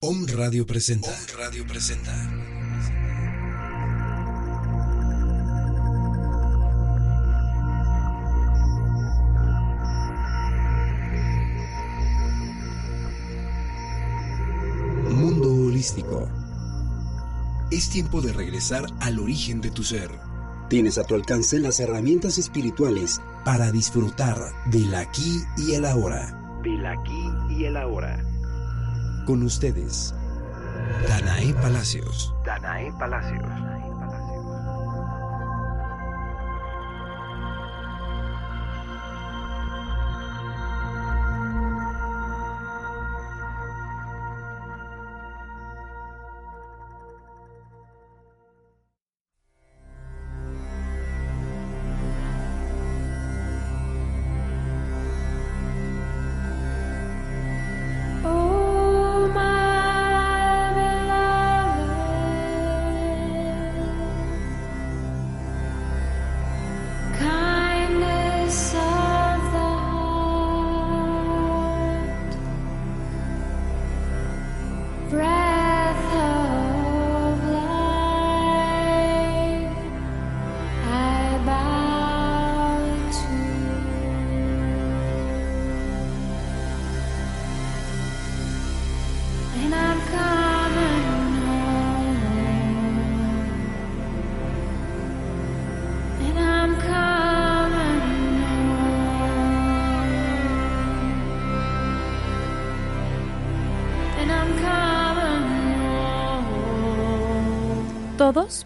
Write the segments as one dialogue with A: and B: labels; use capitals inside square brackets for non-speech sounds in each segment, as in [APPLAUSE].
A: Om Radio presenta. Om Radio presenta. Mundo holístico. Es tiempo de regresar al origen de tu ser. Tienes a tu alcance las herramientas espirituales para disfrutar del aquí y el ahora.
B: Del aquí y el ahora.
A: Con ustedes, Danae Palacios.
B: Danae Palacios.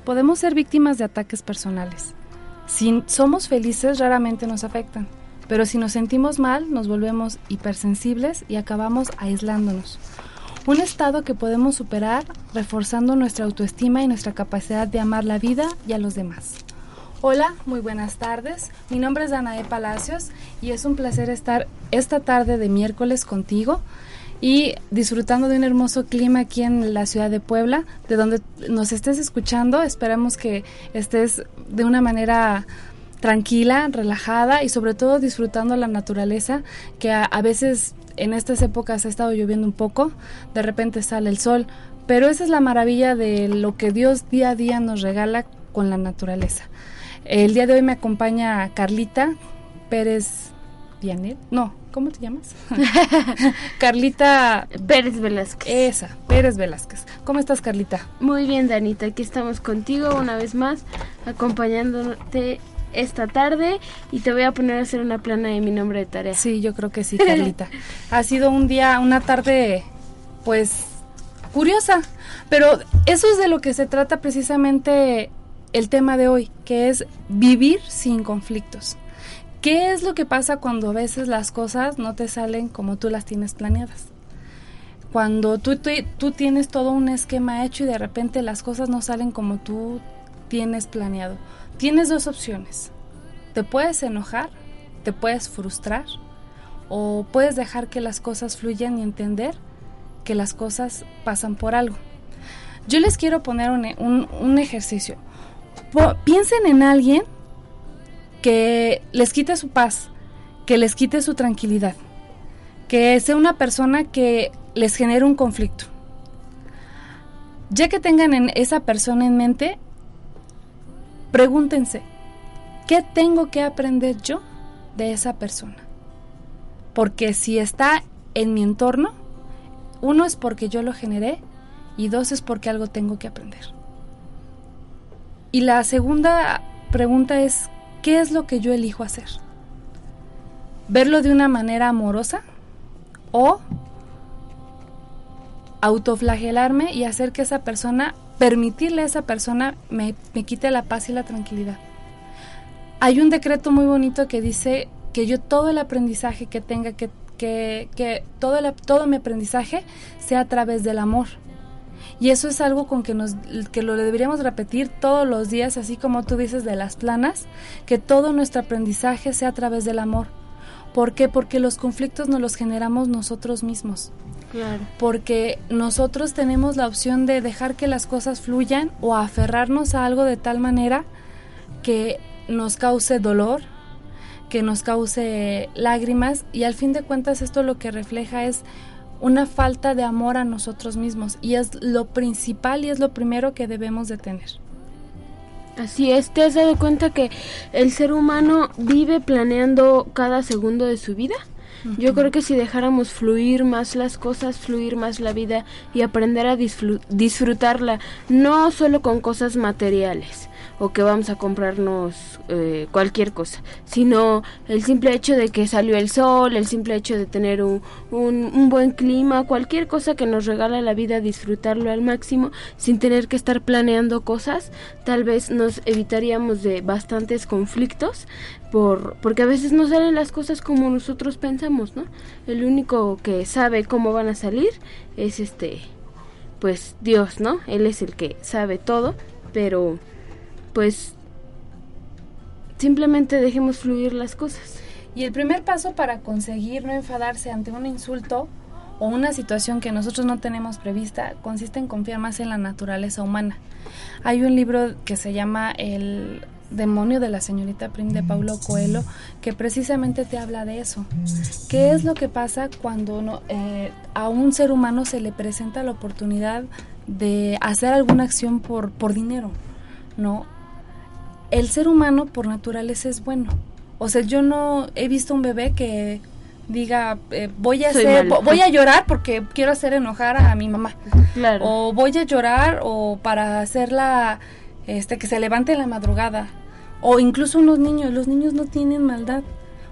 C: Podemos ser víctimas de ataques personales. Si somos felices, raramente nos afectan. Pero si nos sentimos mal, nos volvemos hipersensibles y acabamos aislándonos. Un estado que podemos superar reforzando nuestra autoestima y nuestra capacidad de amar la vida y a los demás. Hola, muy buenas tardes. Mi nombre es Danae Palacios y es un placer estar esta tarde de miércoles contigo y disfrutando de un hermoso clima aquí en la ciudad de Puebla, de donde nos estés escuchando. Esperamos que estés de una manera tranquila, relajada y sobre todo disfrutando la naturaleza que a, veces en estas épocas ha estado lloviendo un poco, de repente sale el sol, pero esa es la maravilla de lo que Dios día a día nos regala con la naturaleza. El día de hoy me acompaña Carlita Pérez Vianel. No, ¿cómo te llamas? [LAUGHS] Carlita
D: Pérez Velázquez.
C: esa, Pérez Velázquez. ¿Cómo estás, Carlita?
D: Muy bien, Danita, aquí estamos contigo una vez más, acompañándote esta tarde y te voy a poner a hacer una plana de mi nombre de tarea.
C: Sí, yo creo que sí, [LAUGHS] Carlita. ha sido un día, una tarde, pues, curiosa. Pero eso es de lo que se trata precisamente el tema de hoy, que es vivir sin conflictos. ¿Qué es lo que pasa cuando a veces las cosas no te salen como tú las tienes planeadas? Cuando tú, tú, tienes todo un esquema hecho y de repente las cosas no salen como tú tienes planeado. Tienes dos opciones. Te puedes enojar, te puedes frustrar o puedes dejar que las cosas fluyan y entender que las cosas pasan por algo. Yo les quiero poner un, un- ejercicio. Piensen en alguien que les quite su paz, que les quite su tranquilidad, que sea una persona que les genere un conflicto. Ya que tengan en esa persona en mente, pregúntense, ¿qué tengo que aprender yo de esa persona? Porque si está en mi entorno, uno es porque yo lo generé y dos es porque algo tengo que aprender. Y la segunda pregunta es, ¿qué es lo que yo elijo hacer? ¿Verlo de una manera amorosa o autoflagelarme y hacer que esa persona, permitirle a esa persona me, me quite la paz y la tranquilidad? Hay un decreto muy bonito que dice que yo todo el aprendizaje que tenga, que, que, que todo, el- todo mi aprendizaje sea a través del amor. Y eso es algo con que nos que lo deberíamos repetir todos los días, así como tú dices de las planas, que todo nuestro aprendizaje sea a través del amor. ¿Por qué? Porque los conflictos nos los generamos nosotros mismos.
D: Claro.
C: Porque nosotros tenemos la opción de dejar que las cosas fluyan o aferrarnos a algo de tal manera que nos cause dolor, que nos cause lágrimas y al fin de cuentas esto lo que refleja es una falta de amor a nosotros mismos y es lo principal y es lo primero que debemos de tener.
D: Así es, ¿te has dado cuenta que el ser humano vive planeando cada segundo de su vida? Yo creo que si dejáramos fluir más las cosas, fluir más la vida y aprender a disfru- disfrutarla, no solo con cosas materiales o que vamos a comprarnos eh, cualquier cosa, sino el simple hecho de que salió el sol, el simple hecho de tener un, un, un buen clima, cualquier cosa que nos regala la vida, disfrutarlo al máximo sin tener que estar planeando cosas, tal vez nos evitaríamos de bastantes conflictos por porque a veces no salen las cosas como nosotros pensamos, ¿no? El único que sabe cómo van a salir es este pues Dios, ¿no? Él es el que sabe todo, pero pues simplemente dejemos fluir las cosas.
C: Y el primer paso para conseguir no enfadarse ante un insulto o una situación que nosotros no tenemos prevista consiste en confiar más en la naturaleza humana. Hay un libro que se llama El demonio de la señorita Prim de Paulo Coelho que precisamente te habla de eso. ¿Qué es lo que pasa cuando eh, a un ser humano se le presenta la oportunidad de hacer alguna acción por, por dinero? ¿No? El ser humano por naturaleza es bueno. O sea, yo no he visto un bebé que diga, eh, voy a hacer, voy a llorar porque quiero hacer enojar a mi mamá.
D: Claro.
C: O voy a llorar o para hacerla este que se levante en la madrugada. O incluso unos niños, los niños no tienen maldad,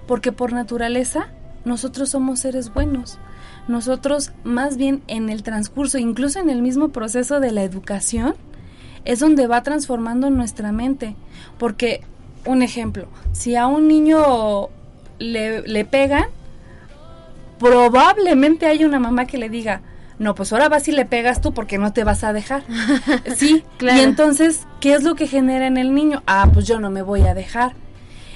C: porque por naturaleza nosotros somos seres buenos. Nosotros más bien en el transcurso, incluso en el mismo proceso de la educación, es donde va transformando nuestra mente. Porque, un ejemplo, si a un niño le, le pegan, probablemente hay una mamá que le diga, no, pues ahora vas y le pegas tú porque no te vas a dejar. [LAUGHS] sí,
D: Claro.
C: y entonces, ¿qué es lo que genera en el niño? Ah, pues yo no me voy a dejar.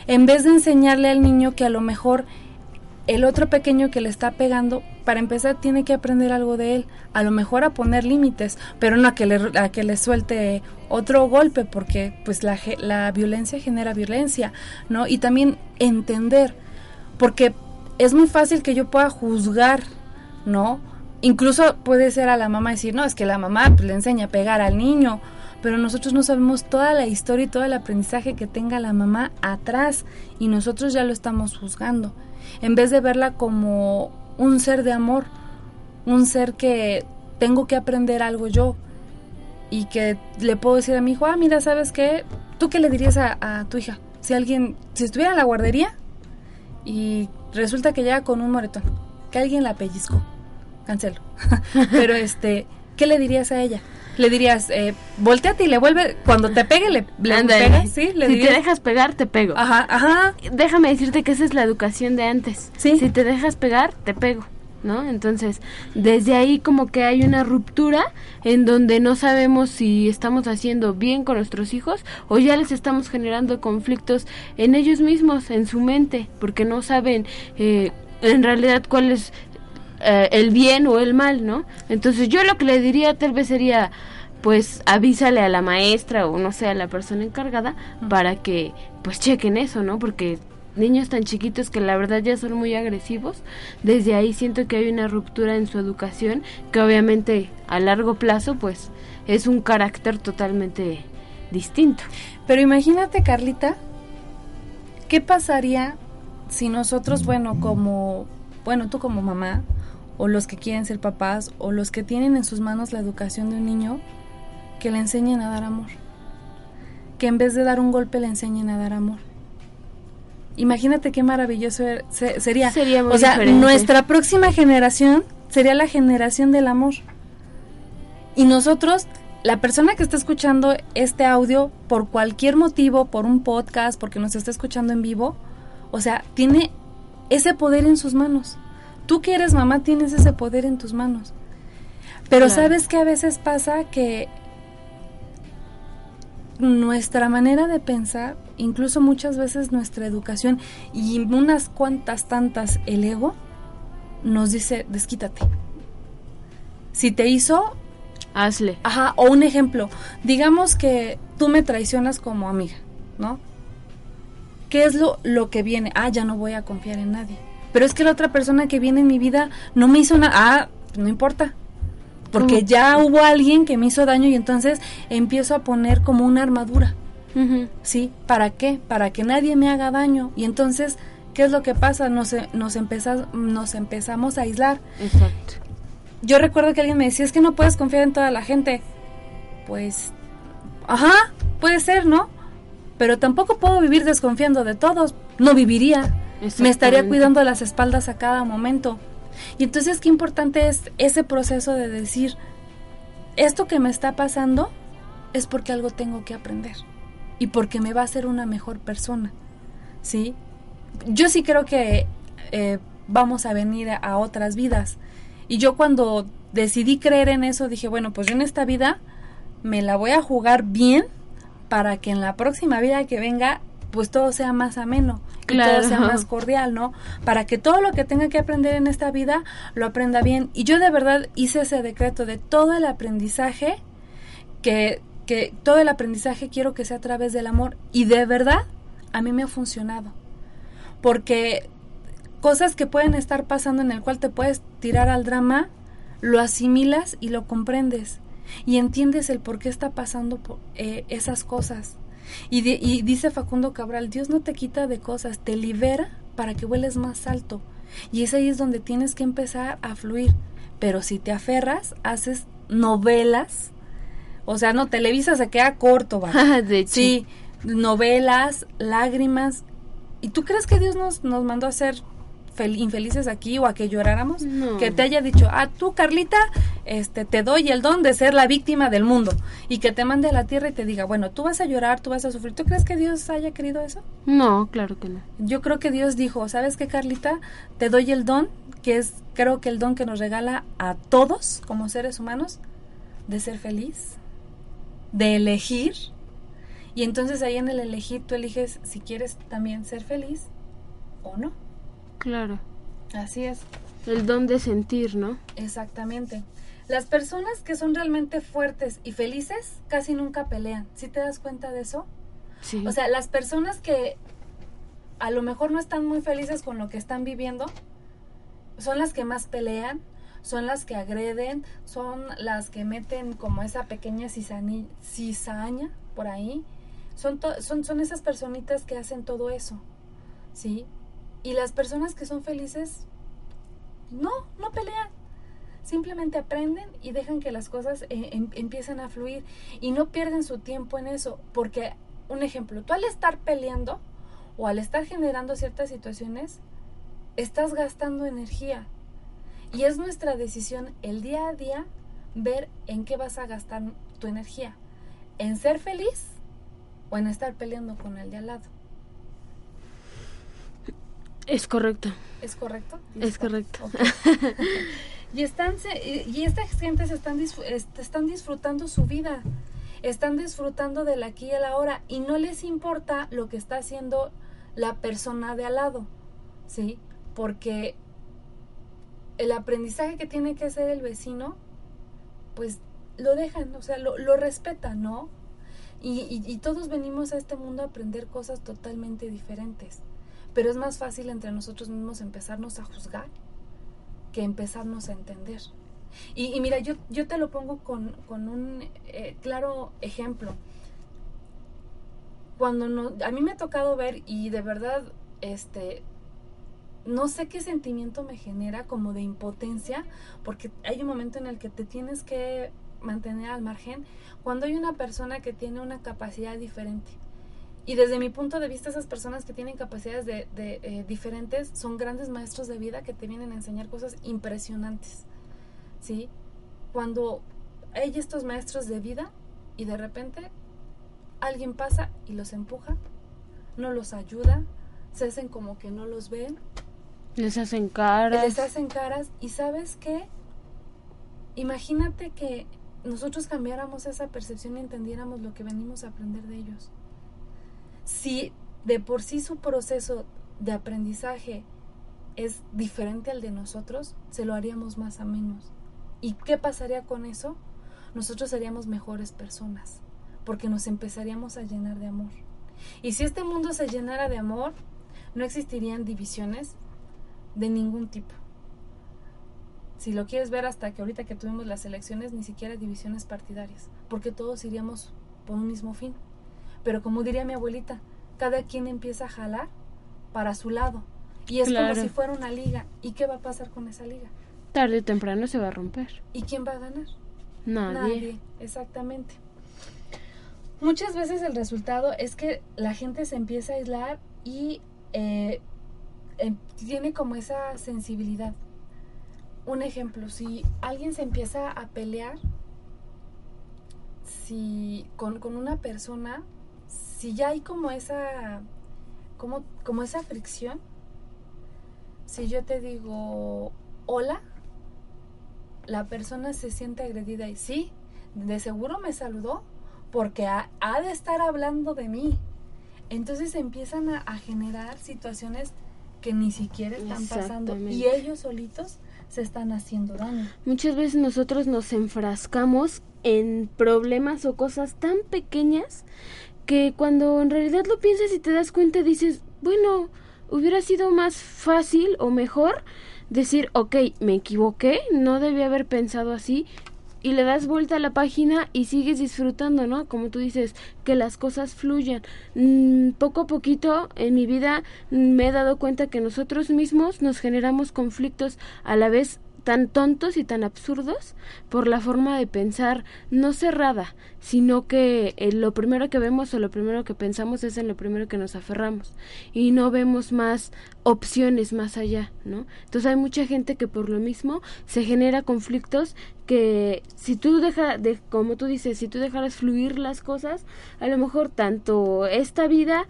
C: En vez de enseñarle al niño que a lo mejor el otro pequeño que le está pegando, para empezar tiene que aprender algo de él, a lo mejor a poner límites, pero no a que le, a que le suelte otro golpe, porque pues la, la violencia genera violencia, ¿no? Y también entender, porque es muy fácil que yo pueda juzgar, ¿no? Incluso puede ser a la mamá decir, no, es que la mamá pues, le enseña a pegar al niño, pero nosotros no sabemos toda la historia y todo el aprendizaje que tenga la mamá atrás y nosotros ya lo estamos juzgando. En vez de verla como un ser de amor, un ser que tengo que aprender algo yo y que le puedo decir a mi hijo, ah, mira, ¿sabes qué? ¿Tú qué le dirías a, tu hija? Si alguien, si estuviera en la guardería y resulta que llega con un moretón, que alguien la pellizcó, cancelo. [LAUGHS] Pero este, ¿qué le dirías a ella? Le dirías, eh, volteate y le vuelve, cuando te pegue, le, le pegas, ¿sí? Le
D: si
C: dirías,
D: te dejas pegar, te pego.
C: ajá, ajá,
D: Déjame decirte que esa es la educación de antes.
C: Sí.
D: Si te dejas pegar, te pego. ¿No? Entonces, desde ahí como que hay una ruptura en donde no sabemos si estamos haciendo bien con nuestros hijos o ya les estamos generando conflictos en ellos mismos, en su mente, porque no saben eh, en realidad cuál es eh, el bien o el mal, ¿no? Entonces yo lo que le diría tal vez sería, pues avísale a la maestra o no sé, a la persona encargada para que pues chequen eso, ¿no? Porque niños tan chiquitos que la verdad ya son muy agresivos, desde ahí siento que hay una ruptura en su educación que obviamente a largo plazo pues es un carácter totalmente distinto.
C: Pero imagínate, Carlita, ¿qué pasaría si nosotros, bueno, como, bueno, tú como mamá, o los que quieren ser papás, o los que tienen en sus manos la educación de un niño, que le enseñen a dar amor? Que en vez de dar un golpe le enseñen a dar amor. Imagínate qué maravilloso er- se- sería.
D: Sería muy
C: o sea,
D: diferente.
C: nuestra próxima generación sería la generación del amor. Y nosotros, la persona que está escuchando este audio por cualquier motivo, por un podcast, porque nos está escuchando en vivo, o sea, tiene ese poder en sus manos. Tú que eres mamá tienes ese poder en tus manos. Pero
D: Claro.
C: sabes que a veces pasa que nuestra manera de pensar, incluso muchas veces nuestra educación y unas cuantas tantas el ego, nos dice, desquítate. Si te hizo,
D: Hazle.
C: Ajá, o un ejemplo, digamos que tú me traicionas como amiga, ¿no? ¿Qué es lo, lo que viene? Ah, ya no voy a confiar en nadie. Pero es que la otra persona que viene en mi vida no me hizo nada. Ah, no importa. Porque
D: ¿Cómo?
C: ya hubo alguien que me hizo daño y entonces empiezo a poner como una armadura. ¿sí? ¿Para qué? Para que nadie me haga daño. Y entonces, ¿qué es lo que pasa? Nos, e- nos, empeza- nos empezamos a aislar.
D: Exacto.
C: Yo recuerdo que alguien me decía, es que no puedes confiar en toda la gente. Pues, ajá, puede ser, ¿no? Pero tampoco puedo vivir desconfiando de todos. No viviría. Me estaría cuidando las espaldas a cada momento. Y entonces, qué importante es ese proceso de decir, esto que me está pasando es porque algo tengo que aprender. Y porque me va a hacer una mejor persona. ¿Sí? Yo sí creo que eh, vamos a venir a, a otras vidas. Y yo cuando decidí creer en eso, dije, bueno, pues yo en esta vida me la voy a jugar bien para que en la próxima vida que venga, pues todo sea más ameno, y
D: Claro.
C: todo sea más cordial, ¿no? Para que todo lo que tenga que aprender en esta vida lo aprenda bien. Y yo de verdad hice ese decreto de todo el aprendizaje que, que todo el aprendizaje quiero que sea a través del amor. Y de verdad, a mí me ha funcionado. Porque cosas que pueden estar pasando en el cual te puedes tirar al drama, lo asimilas y lo comprendes. Y entiendes el por qué está pasando eh, esas cosas. Y, di- y dice Facundo Cabral, Dios no te quita de cosas, te libera para que vueles más alto. Y es ahí es donde tienes que empezar a fluir. Pero si te aferras, haces novelas. O sea, no, Televisa se queda corto, ¿va? [LAUGHS]
D: de hecho.
C: Sí, novelas, lágrimas. ¿Y tú crees que Dios nos, nos mandó a ser fel- infelices aquí o a que lloráramos?
D: No.
C: Que te haya dicho, ah, tú, Carlita, este, te doy el don de ser la víctima del mundo. Y que te mande a la tierra y te diga, bueno, tú vas a llorar, tú vas a sufrir. ¿Tú crees que Dios haya querido eso?
D: No, claro que no.
C: Yo creo que Dios dijo, ¿sabes qué, Carlita? Te doy el don, que es, creo que el don que nos regala a todos como seres humanos, de ser feliz, de elegir. Y entonces ahí en el elegir tú eliges si quieres también ser feliz o no.
D: Claro.
C: Así es,
D: El don de sentir, ¿no?
C: exactamente. Las personas que son realmente fuertes y felices casi nunca pelean. ¿Sí te das cuenta de eso?
D: Sí.
C: O sea, las personas que a lo mejor no están muy felices con lo que están viviendo, son las que más pelean, son las que agreden, son las que meten como esa pequeña cisani- cizaña por ahí. Son, son, son esas personitas que hacen todo eso, ¿sí? Y las personas que son felices, no, no pelean. Simplemente aprenden y dejan que las cosas eh, em- empiecen a fluir y no pierden su tiempo en eso. Porque, un ejemplo, tú al estar peleando o al estar generando ciertas situaciones, estás gastando energía. Y es nuestra decisión el día a día ver en qué vas a gastar tu energía. En ser feliz o en estar peleando con el de al lado.
D: es correcto.
C: ¿Es correcto?
D: Es correcto. [LAUGHS]
C: y están y estas gentes están disfr- est- están disfrutando su vida. Están disfrutando del aquí y el ahora y no les importa lo que está haciendo la persona de al lado. ¿Sí? Porque el aprendizaje que tiene que hacer el vecino pues lo dejan, o sea, lo, lo respetan, ¿no? Y todos venimos a este mundo a aprender cosas totalmente diferentes. Pero es más fácil entre nosotros mismos empezarnos a juzgar que empezarnos a entender. Y, y mira, yo, yo te lo pongo con, con un eh, claro ejemplo. Cuando no, a mí me ha tocado ver y de verdad, este, no sé qué sentimiento me genera como de impotencia, porque hay un momento en el que te tienes que mantener al margen cuando hay una persona que tiene una capacidad diferente. Y desde mi punto de vista, esas personas que tienen capacidades de, de, eh, diferentes son grandes maestros de vida que te vienen a enseñar cosas impresionantes. ¿Sí? Cuando hay estos maestros de vida y de repente alguien pasa y los empuja, no los ayuda, se hacen como que no los ven
D: Les hacen caras.
C: les hacen caras y sabes qué? Imagínate que nosotros cambiáramos esa percepción y entendiéramos lo que venimos a aprender de ellos. Si de por sí su proceso de aprendizaje es diferente al de nosotros, se lo haríamos más a menos. ¿Y qué pasaría con eso? Nosotros seríamos mejores personas, porque nos empezaríamos a llenar de amor. Y si este mundo se llenara de amor, no existirían divisiones de ningún tipo. Si lo quieres ver hasta que ahorita que tuvimos las elecciones, ni siquiera divisiones partidarias, porque todos iríamos por un mismo fin. Pero como diría mi abuelita, cada quien empieza a jalar para su lado. Y es
D: Claro.
C: como si fuera una liga. ¿Y qué va a pasar con esa liga?
D: Tarde o temprano se va a romper.
C: ¿Y quién va a ganar?
D: Nadie.
C: exactamente. Muchas veces el resultado es que la gente se empieza a aislar y eh, em- tiene como esa sensibilidad. Un ejemplo, si alguien se empieza a pelear si con, con una persona, si ya hay como esa, como, como esa fricción, si yo te digo hola, la persona se siente agredida y sí, de seguro me saludó porque ha, ha de estar hablando de mí. Entonces empiezan a, a generar situaciones que ni siquiera están pasando y ellos solitos se están haciendo daño.
D: Muchas veces nosotros nos enfrascamos en problemas o cosas tan pequeñas que cuando en realidad lo piensas y te das cuenta dices, bueno, hubiera sido más fácil o mejor decir, ok, me equivoqué, no debí haber pensado así y le das vuelta a la página y sigues disfrutando, ¿no? Como tú dices, que las cosas fluyan. Mm, poco a poquito en mi vida me he dado cuenta que nosotros mismos nos generamos conflictos a la vez tan tontos y tan absurdos por la forma de pensar no cerrada, sino que eh, lo primero que vemos o lo primero que pensamos es en lo primero que nos aferramos y no vemos más opciones más allá, ¿no? Entonces hay mucha gente que por lo mismo se genera conflictos que si tú dejas de como tú dices, si tú dejaras fluir las cosas, a lo mejor tanto esta vida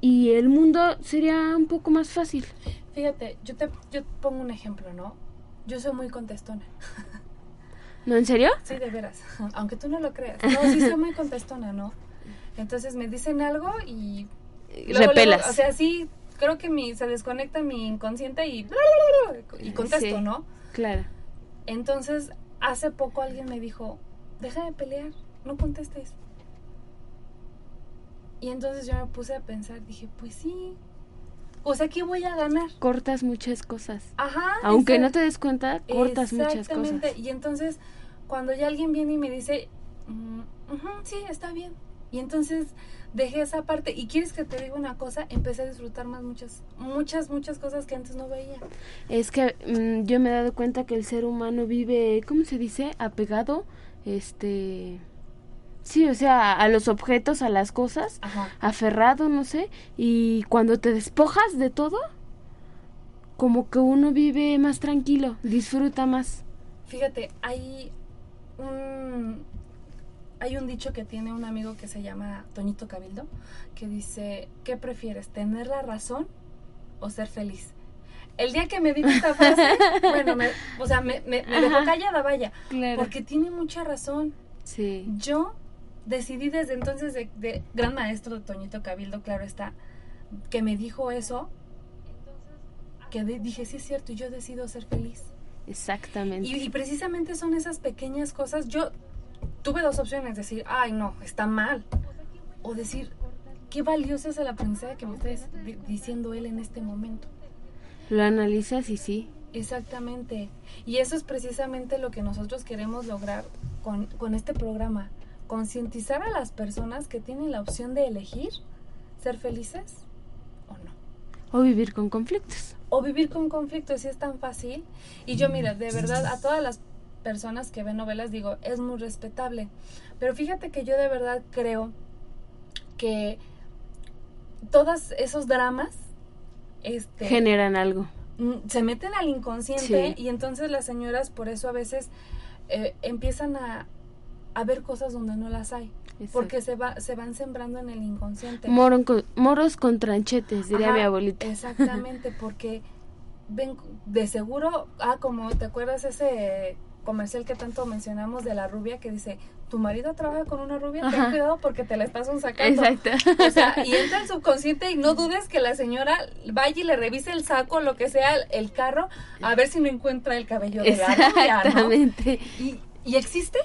D: y el mundo sería un poco más fácil.
C: Fíjate, yo te yo pongo un ejemplo, ¿no? Yo soy muy contestona. [LAUGHS]
D: ¿No en serio?
C: Sí, de veras. [LAUGHS] Aunque tú no lo creas. No, sí soy muy contestona, ¿no? Entonces me dicen algo y... luego,
D: Repelas.
C: luego, o sea, sí, creo que mi, se desconecta mi inconsciente y... Y contesto,
D: Sí.
C: ¿no?
D: Claro.
C: Entonces, hace poco alguien me dijo, deja de pelear, no contestes. Y entonces yo me puse a pensar, dije, pues sí. O sea, ¿qué voy a ganar?
D: Cortas muchas cosas.
C: Ajá.
D: Aunque no te des cuenta, cortas muchas
C: Exactamente.
D: cosas.
C: Y entonces, cuando ya alguien viene y me dice, "Mm, sí, está bien. Y entonces dejé esa parte. Y quieres que te diga una cosa, empecé a disfrutar más muchas, muchas, muchas cosas que antes no veía.
D: Es que mm, yo me he dado cuenta que el ser humano vive, ¿cómo se dice? Apegado, este... Sí, o sea, a los objetos, a las cosas,
C: Ajá.
D: aferrado, no sé, y cuando te despojas de todo, como que uno vive más tranquilo, disfruta más.
C: Fíjate, hay un hay un dicho que tiene un amigo que se llama Toñito Cabildo que dice, ¿qué prefieres, tener la razón o ser feliz? El día que me dijo esta [LAUGHS] frase, bueno, me- o sea, me, me, me dejó callada, vaya,
D: Claro.
C: porque tiene mucha razón.
D: Sí.
C: Yo decidí desde entonces, de, de gran maestro de Toñito Cabildo, claro está, que me dijo eso, que de- dije, sí es cierto, yo decido ser feliz.
D: Exactamente.
C: Y, y precisamente son esas pequeñas cosas. Yo tuve dos opciones, decir, ay no, está mal. O decir, qué valioso es el aprendizaje que me está diciendo él en este momento.
D: Lo analizas y sí.
C: Exactamente. Y eso es precisamente lo que nosotros queremos lograr con, con este programa. Concientizar a las personas que tienen la opción de elegir ser felices o no.
D: O vivir con conflictos.
C: o vivir con conflictos si es tan fácil. Y yo, mira, de verdad, a todas las personas que ven novelas digo, es muy respetable. Pero fíjate que yo de verdad creo que todos esos dramas este,
D: Generan algo.
C: mm, se meten al inconsciente
D: Sí.
C: y entonces las señoras por eso a veces eh, empiezan a, a ver cosas donde no las hay. Porque se, va, se van sembrando en el inconsciente.
D: Moron con- moros con tranchetes, diría
C: Ajá,
D: mi abuelita.
C: Exactamente, [LAUGHS] porque ven de seguro, ah, como te acuerdas ese comercial que tanto mencionamos de la rubia que dice, tu marido trabaja con una rubia, ten
D: Ajá.
C: cuidado porque te la estás sacando.
D: Exacto.
C: O sea, y entra el subconsciente y no dudes que la señora vaya y le revise el saco, lo que sea, el, carro, a ver si no encuentra el cabello de la rubia, ¿no? ¿Y, y existe?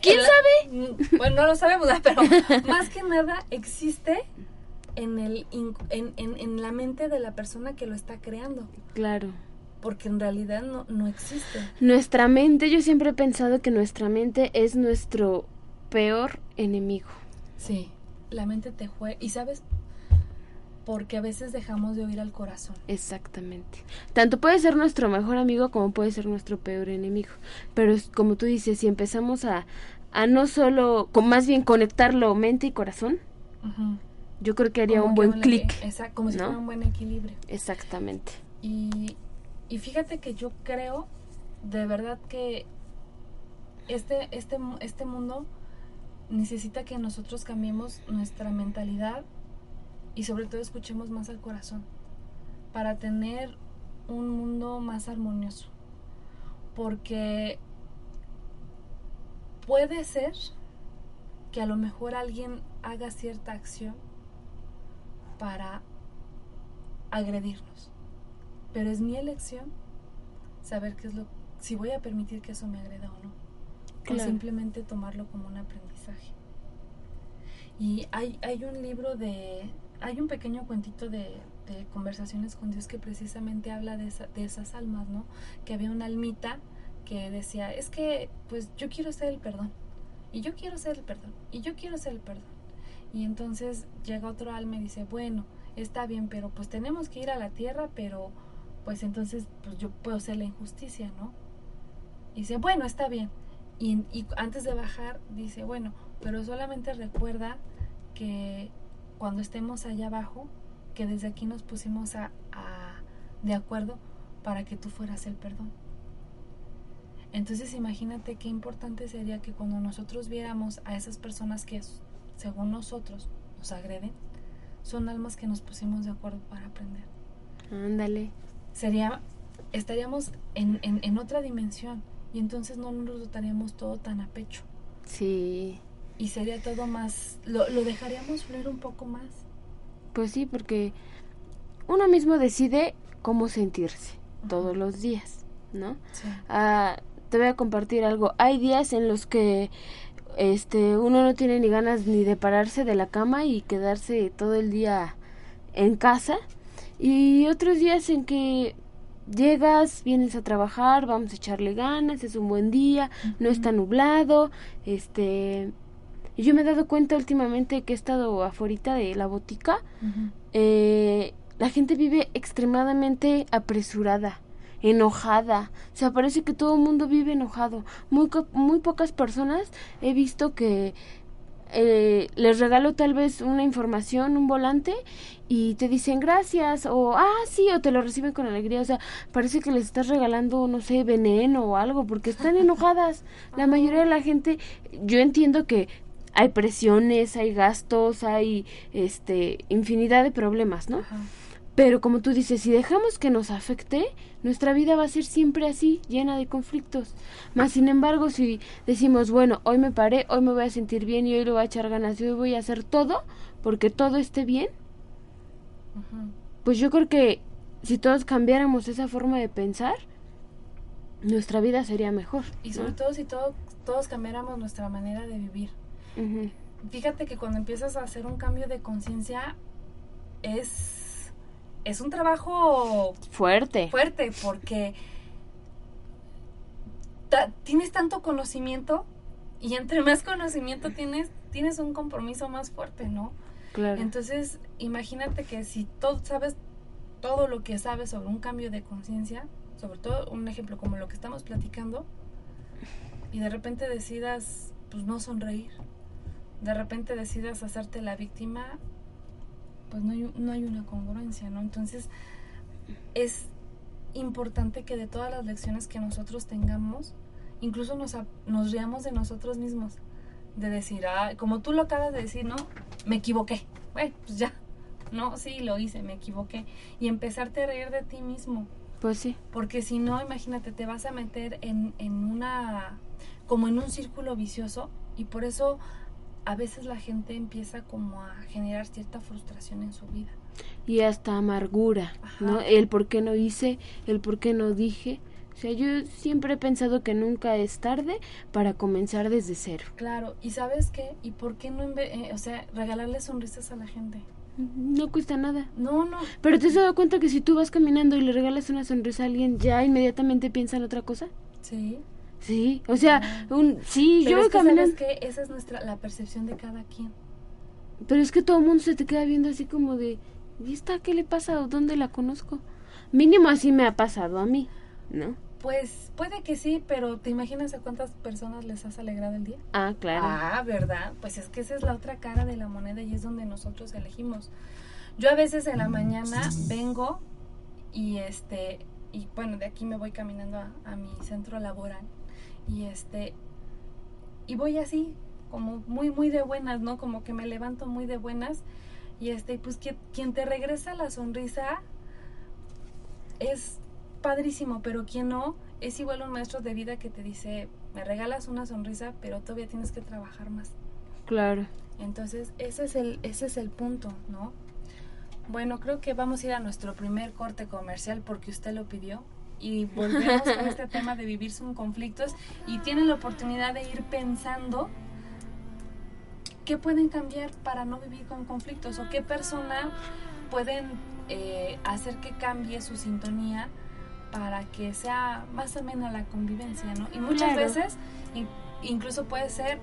D: ¿Quién
C: la- Mm, Bueno, no lo sabemos, pero más que nada existe en, el, en, en, en la mente de la persona que lo está creando,
D: Claro.
C: porque en realidad no, no existe.
D: Nuestra mente, yo siempre he pensado que nuestra mente es nuestro peor enemigo.
C: Sí, la mente te juega. ¿Y sabes? Porque a veces dejamos de oír al corazón.
D: Exactamente. Tanto puede ser nuestro mejor amigo como puede ser nuestro peor enemigo. Pero es como tú dices, si empezamos a, a no solo, con más bien conectarlo mente y corazón, yo creo que haría
C: Como
D: un buen clic.
C: Como si
D: ¿no?
C: fuera un buen equilibrio.
D: Exactamente.
C: Y, y fíjate que yo creo de verdad que este, este, este mundo necesita que nosotros cambiemos nuestra mentalidad y sobre todo escuchemos más al corazón para tener un mundo más armonioso. Porque puede ser que a lo mejor alguien haga cierta acción para agredirnos. Pero es mi elección saber qué es lo si voy a permitir que eso me agreda o no.
D: Claro.
C: O simplemente tomarlo como un aprendizaje. Y hay, hay un libro de. Hay un pequeño cuentito de, conversaciones con Dios que precisamente habla de, esa- de esas almas, ¿no? Que había una almita que decía: Es que, pues yo quiero ser el perdón. Y yo quiero ser el perdón. Y yo quiero ser el perdón. Y entonces llega otro alma y dice: Bueno, está bien, pero pues tenemos que ir a la tierra, pero pues entonces pues yo puedo ser la injusticia, ¿no? Y dice, bueno, está bien. Y antes de bajar dice, bueno, pero solamente recuerda que cuando estemos allá abajo, que desde aquí nos pusimos a, a- de acuerdo para que tú fueras el perdón. Entonces imagínate qué importante sería que cuando nosotros viéramos a esas personas que según nosotros nos agreden, son almas que nos pusimos de acuerdo para aprender.
D: Ándale.
C: Sería, estaríamos en, en, en otra dimensión y entonces no nos lo daríamos todo tan a pecho
D: Sí.
C: Y sería todo más, lo, lo dejaríamos fluir un poco más.
D: Pues sí, porque uno mismo decide cómo sentirse todos los días, ¿no?
C: Sí.
D: Ah, te voy a compartir algo. Hay días en los que este uno no tiene ni ganas ni de pararse de la cama y quedarse todo el día en casa y otros días en que llegas, vienes a trabajar, vamos a echarle ganas, es un buen día, no está nublado, este y yo me he dado cuenta últimamente que he estado afuera de la botica, eh, la gente vive extremadamente apresurada, enojada. O sea, parece que todo el mundo vive enojado. Muy, muy pocas personas he visto que eh, les regalo tal vez una información, un volante, y te dicen gracias, o ah, sí, o te lo reciben con alegría. O sea, parece que les estás regalando, no sé, veneno o algo, porque están enojadas. La mayoría de la gente, yo entiendo que hay presiones, hay gastos, hay este infinidad de problemas, ¿no?
C: Ajá.
D: Pero como tú dices, si dejamos que nos afecte, nuestra vida va a ser siempre así, llena de conflictos. Más sin embargo, si decimos, bueno, hoy me paré, hoy me voy a sentir bien y hoy le voy a echar ganas y hoy voy a hacer todo porque todo esté bien, pues yo creo que si todos cambiáramos esa forma de pensar, nuestra vida sería mejor.
C: Y
D: ¿no?
C: sobre todo si todo, todos cambiáramos nuestra manera de vivir. Fíjate que cuando empiezas a hacer un cambio de conciencia es, es un trabajo
D: Fuerte.
C: fuerte porque ta- tienes tanto conocimiento y entre más conocimiento tienes, tienes un compromiso más fuerte, ¿no?
D: Claro.
C: Entonces, imagínate que si todo sabes todo lo que sabes sobre un cambio de conciencia, sobre todo un ejemplo como lo que estamos platicando, y de repente decidas pues no sonreír, de repente decidas hacerte la víctima, pues no hay, no hay una congruencia, ¿no? Entonces es importante que de todas las lecciones que nosotros tengamos, incluso nos, nos riamos de nosotros mismos, de decir, ah, como tú lo acabas de decir, ¿no? Me equivoqué, bueno, pues ya, no, sí, lo hice, me equivoqué, y empezarte a reír de ti mismo.
D: Pues sí.
C: Porque si no, imagínate, te vas a meter en, en una, como en un círculo vicioso, y por eso a veces la gente empieza como a generar cierta frustración en su vida.
D: Y hasta amargura, ¿no? El por qué no hice, el por qué no dije. O sea, yo siempre he pensado que nunca es tarde para comenzar desde cero.
C: Claro, y sabes qué, y por qué no, eh, o sea, regalarle sonrisas a la gente.
D: Mm, no cuesta nada.
C: No, no.
D: Pero te has dado cuenta que si tú vas caminando y le regalas una sonrisa a alguien, ya inmediatamente piensa en otra cosa.
C: Sí.
D: Sí, o sea, un, sí,
C: Pero
D: yo voy caminando.
C: que esa es nuestra, la percepción de cada quien.
D: Pero es que todo el mundo se te queda viendo así como de, ¿y esta qué le pasa dónde la conozco? Mínimo así me ha pasado a mí, ¿no?
C: Pues puede que sí, pero ¿te imaginas a cuántas personas les has alegrado el día?
D: Ah, claro.
C: Ah, ¿verdad? Pues es que esa es la otra cara de la moneda y es donde nosotros elegimos. Yo a veces en la mañana vengo y este, y bueno, de aquí me voy caminando a mi centro laboral y este, y voy así, como muy, muy de buenas, ¿no? Como que me levanto muy de buenas. Y este, pues quien te regresa la sonrisa es padrísimo, pero quien no, es igual un maestro de vida que te dice, me regalas una sonrisa, pero todavía tienes que trabajar más.
D: Claro.
C: Entonces, ese es el, ese es el punto, ¿no? Bueno, creo que vamos a ir a nuestro primer corte comercial porque usted lo pidió y volvemos con este tema de vivir sin conflictos y tienen la oportunidad de ir pensando qué pueden cambiar para no vivir con conflictos o qué persona pueden eh, hacer que cambie su sintonía para que sea más amena la convivencia, ¿no? Y muchas veces incluso puede ser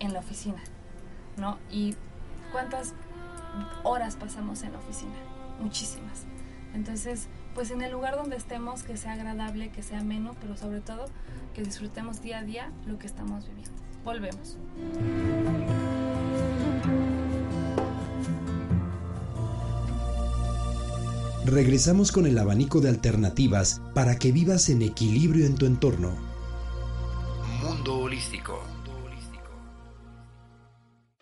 C: en la oficina, ¿no? Y cuántas horas pasamos en la oficina, muchísimas. Entonces, pues en el lugar donde estemos, que sea agradable, que sea ameno, pero sobre todo que disfrutemos día a día lo que estamos viviendo. Volvemos.
A: Regresamos con el abanico de alternativas para que vivas en equilibrio en tu entorno. Mundo holístico.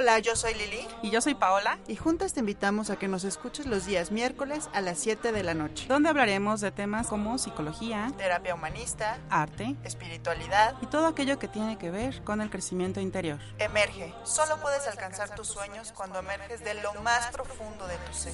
E: Hola, yo soy Lili.
F: Y yo soy Paola.
E: Y juntas te invitamos a que nos escuches los días miércoles a las 7 de la noche.
F: Donde hablaremos de temas como psicología,
E: terapia humanista,
F: arte,
E: espiritualidad
F: y todo aquello que tiene que ver con el crecimiento interior.
E: Emerge. Solo puedes alcanzar tus sueños cuando emerges de lo más profundo de tu ser.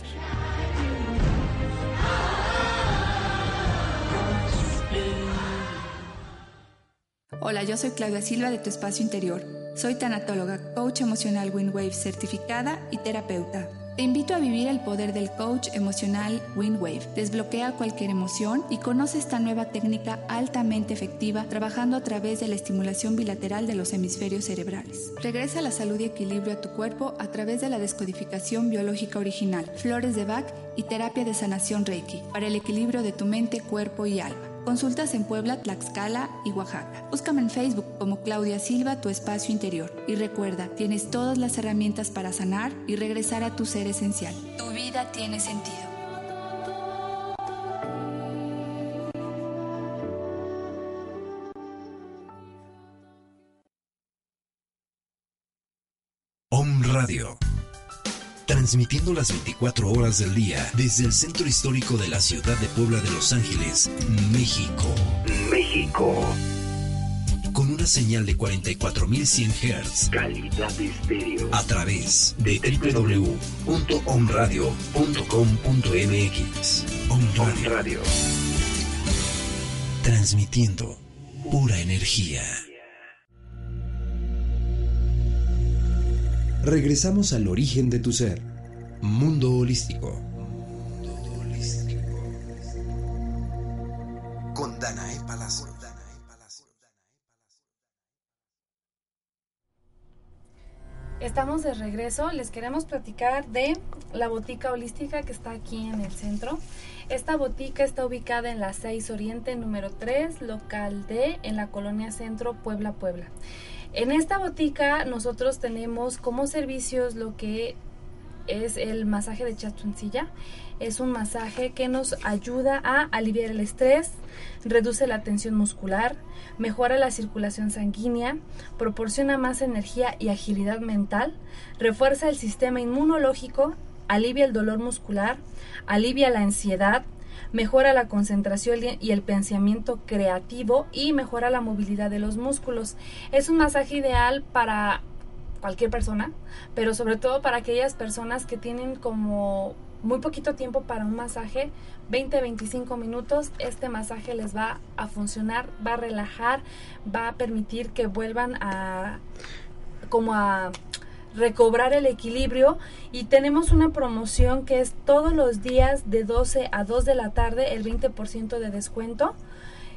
G: Hola, yo soy Claudia Silva de Tu Espacio Interior. Soy tanatóloga, coach emocional Windwave certificada y terapeuta. Te invito a vivir el poder del coach emocional Windwave. Desbloquea cualquier emoción y conoce esta nueva técnica altamente efectiva trabajando a través de la estimulación bilateral de los hemisferios cerebrales. Regresa la salud y equilibrio a tu cuerpo a través de la descodificación biológica original, flores de Bach y terapia de sanación Reiki para el equilibrio de tu mente, cuerpo y alma. Consultas en Puebla, Tlaxcala y Oaxaca. Búscame en Facebook como Claudia Silva, tu espacio interior. Y recuerda, tienes todas las herramientas para sanar y regresar a tu ser esencial. Tu vida tiene sentido.
A: Om Radio transmitiendo las 24 horas del día desde el centro histórico de la ciudad de Puebla de Los Ángeles, México. México. Con una señal de 44100 Hz. Calidad de estéreo. A través de www.omradio.com.mx. On Radio. Transmitiendo pura energía. Regresamos al origen de tu ser Mundo Holístico. Con Danae e. Palacio.
C: Estamos de regreso, les queremos platicar de la botica holística que está aquí en el centro. Esta botica está ubicada en la 6 Oriente número 3, local D, en la colonia Centro Puebla Puebla. En esta botica nosotros tenemos como servicios lo que es el masaje de chachuncilla. Es un masaje que nos ayuda a aliviar el estrés, reduce la tensión muscular, mejora la circulación sanguínea, proporciona más energía y agilidad mental, refuerza el sistema inmunológico, alivia el dolor muscular, alivia la ansiedad, mejora la concentración y el pensamiento creativo y mejora la movilidad de los músculos. Es un masaje ideal para cualquier persona, pero sobre todo para aquellas personas que tienen como muy poquito tiempo para un masaje, 20-25 minutos, este masaje les va a funcionar, va a relajar, va a permitir que vuelvan a como a recobrar el equilibrio. Y tenemos una promoción que es todos los días de 12 a 2 de la tarde el 20% de descuento.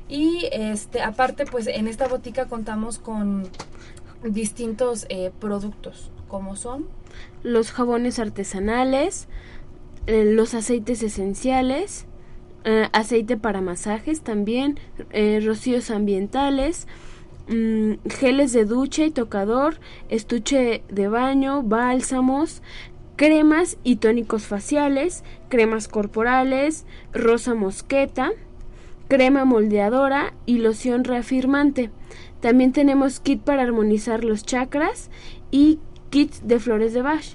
C: Y este aparte pues en esta botica contamos con distintos eh, productos como son
D: los jabones artesanales, eh, los aceites esenciales, eh, aceite para masajes también, rocíos ambientales, mm, geles de ducha y tocador, estuche de baño, bálsamos, cremas y tónicos faciales, cremas corporales, rosa mosqueta, crema moldeadora y loción reafirmante. También tenemos kit para armonizar los chakras y kits de flores de Bach.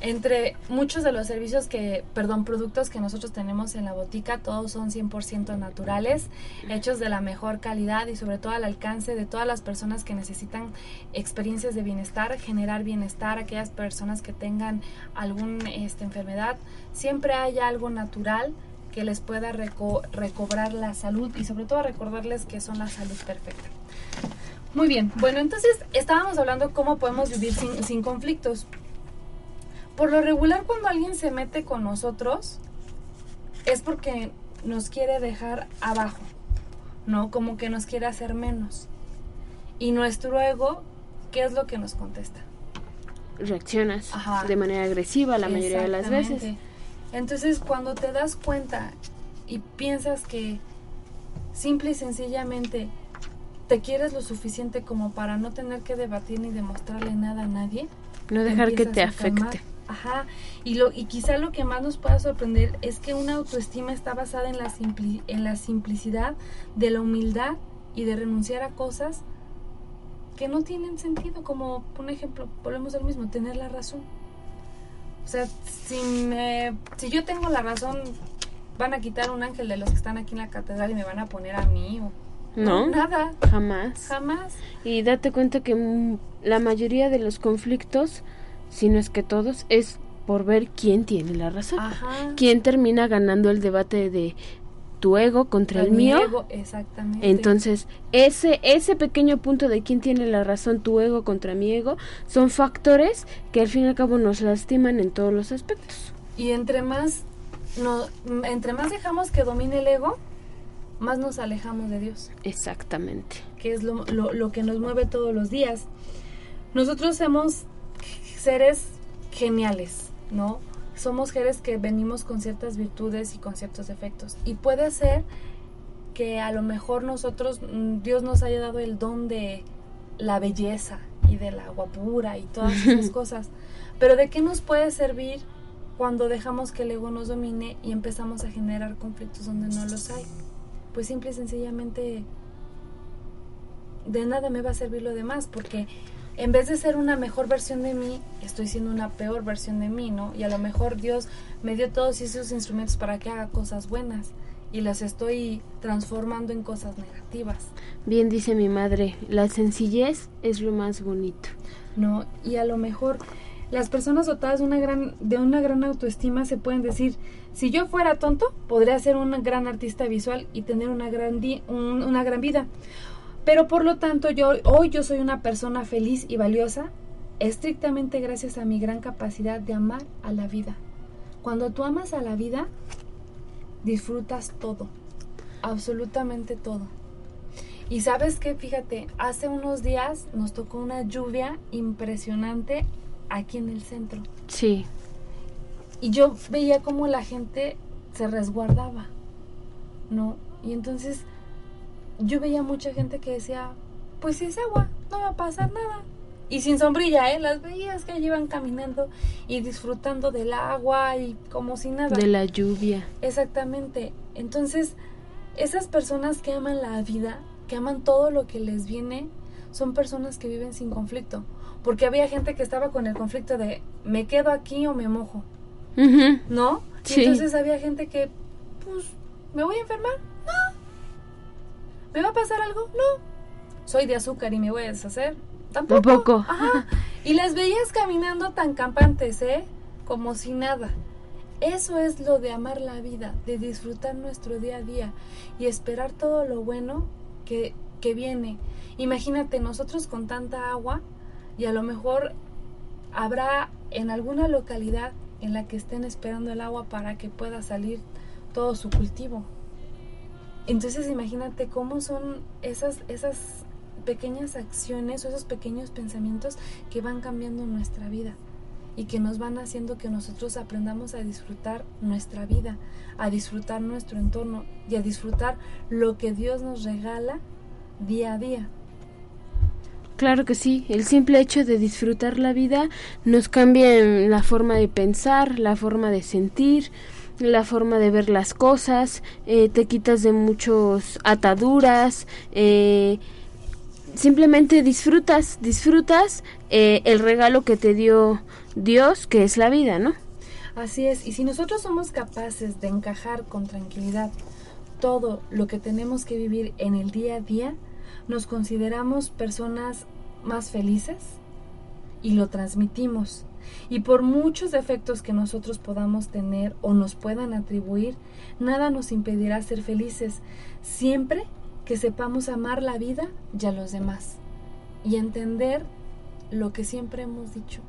C: Entre muchos de los servicios que, perdón, productos que nosotros tenemos en la botica, todos son 100% naturales, hechos de la mejor calidad y sobre todo al alcance de todas las personas que necesitan experiencias de bienestar, generar bienestar, aquellas personas que tengan alguna este, enfermedad. Siempre hay algo natural que les pueda reco recobrar la salud y sobre todo recordarles que son la salud perfecta. Muy bien, bueno, entonces estábamos hablando cómo podemos vivir sin, sin conflictos. Por lo regular, cuando alguien se mete con nosotros, es porque nos quiere dejar abajo, ¿no? Como que nos quiere hacer menos. Y nuestro ego, ¿qué es lo que nos contesta?
D: Reaccionas
C: Ajá.
D: de manera agresiva la mayoría de las veces.
C: Entonces, cuando te das cuenta y piensas que simple y sencillamente te quieres lo suficiente como para no tener que debatir ni demostrarle nada a nadie,
D: No dejar que te afecte.
C: Ajá, y, lo, y quizá lo que más nos pueda sorprender es que una autoestima está basada en la, simpli- en la simplicidad de la humildad y de renunciar a cosas que no tienen sentido, como un ejemplo, volvemos al mismo, tener la razón. O sea, si, me, si yo tengo la razón, van a quitar un ángel de los que están aquí en la catedral y me van a poner a mí o
D: No,
C: nada,
D: jamás.
C: jamás.
D: Y date cuenta que la mayoría de los conflictos, si no es que todos, es por ver quién tiene la razón.
C: Ajá.
D: ¿Quién termina ganando el debate de tu ego contra el mío?
C: ego, exactamente.
D: Entonces, ese, ese pequeño punto de quién tiene la razón, tu ego contra mi ego, son factores que al fin y al cabo nos lastiman en todos los aspectos.
C: Y entre más, no, entre más dejamos que domine el ego, más nos alejamos de Dios,
D: Exactamente.
C: que es lo, lo- lo que nos mueve todos los días. Nosotros somos seres geniales, ¿no? Somos seres que venimos con ciertas virtudes y con ciertos defectos. Y puede ser que a lo mejor nosotros, mm, Dios nos haya dado el don de la belleza y de la guapura y todas [LAUGHS] esas cosas. Pero ¿de qué nos puede servir cuando dejamos que el ego nos domine y empezamos a generar conflictos donde no los hay? Pues simple y sencillamente de nada me va a servir lo demás porque en vez de ser una mejor versión de mí, estoy siendo una peor versión de mí, ¿no? Y a lo mejor Dios me dio todos esos instrumentos para que haga cosas buenas y las estoy transformando en cosas negativas,
D: Bien dice mi madre, la sencillez es lo más bonito.
C: ¿no? Y a lo mejor las personas dotadas de una gran de una gran autoestima se pueden decir, si yo fuera tonto, podría ser un gran artista visual y tener una gran di- un- una gran vida. Pero por lo tanto, yo hoy yo soy una persona feliz y valiosa estrictamente gracias a mi gran capacidad de amar a la vida. Cuando tú amas a la vida, disfrutas todo, absolutamente todo. Y sabes que, fíjate, hace unos días nos tocó una lluvia impresionante aquí en el centro.
D: Sí.
C: Y yo veía cómo la gente se resguardaba, ¿no? Y entonces yo veía mucha gente que decía, pues si es agua, no va a pasar nada. Y sin sombrilla, ¿eh? Las veías que allí iban caminando y disfrutando del agua y como si nada.
D: De la lluvia.
C: Exactamente. Entonces, esas personas que aman la vida, que aman todo lo que les viene, son personas que viven sin conflicto. Porque había gente que estaba con el conflicto de me quedo aquí o me mojo, ¿no? Y
D: Sí.
C: entonces había gente que, pues, ¿me voy a enfermar? No. ¿Me va a pasar algo? No. Soy de azúcar y me voy a deshacer. Tampoco.
D: Tampoco.
C: Ajá. Y las veías caminando tan campantes, ¿eh? Como si nada. Eso es lo de amar la vida, de disfrutar nuestro día a día y esperar todo lo bueno que, que viene. Imagínate nosotros con tanta agua y a lo mejor habrá en alguna localidad en la que estén esperando el agua para que pueda salir todo su cultivo. Entonces imagínate cómo son esas, esas pequeñas acciones o esos pequeños pensamientos que van cambiando nuestra vida y que nos van haciendo que nosotros aprendamos a disfrutar nuestra vida, a disfrutar nuestro entorno y a disfrutar lo que Dios nos regala día a día.
D: Claro que sí, el simple hecho de disfrutar la vida nos cambia en la forma de pensar, la forma de sentir, la forma de ver las cosas, eh, te quitas de muchas ataduras, eh, simplemente disfrutas, disfrutas eh, el regalo que te dio Dios, que es la vida, ¿no?
C: Así es, y si nosotros somos capaces de encajar con tranquilidad todo lo que tenemos que vivir en el día a día, nos consideramos personas más felices y lo transmitimos. Y por muchos defectos que nosotros podamos tener o nos puedan atribuir, nada nos impedirá ser felices, siempre que sepamos amar la vida y a los demás. Y entender lo que siempre hemos dicho,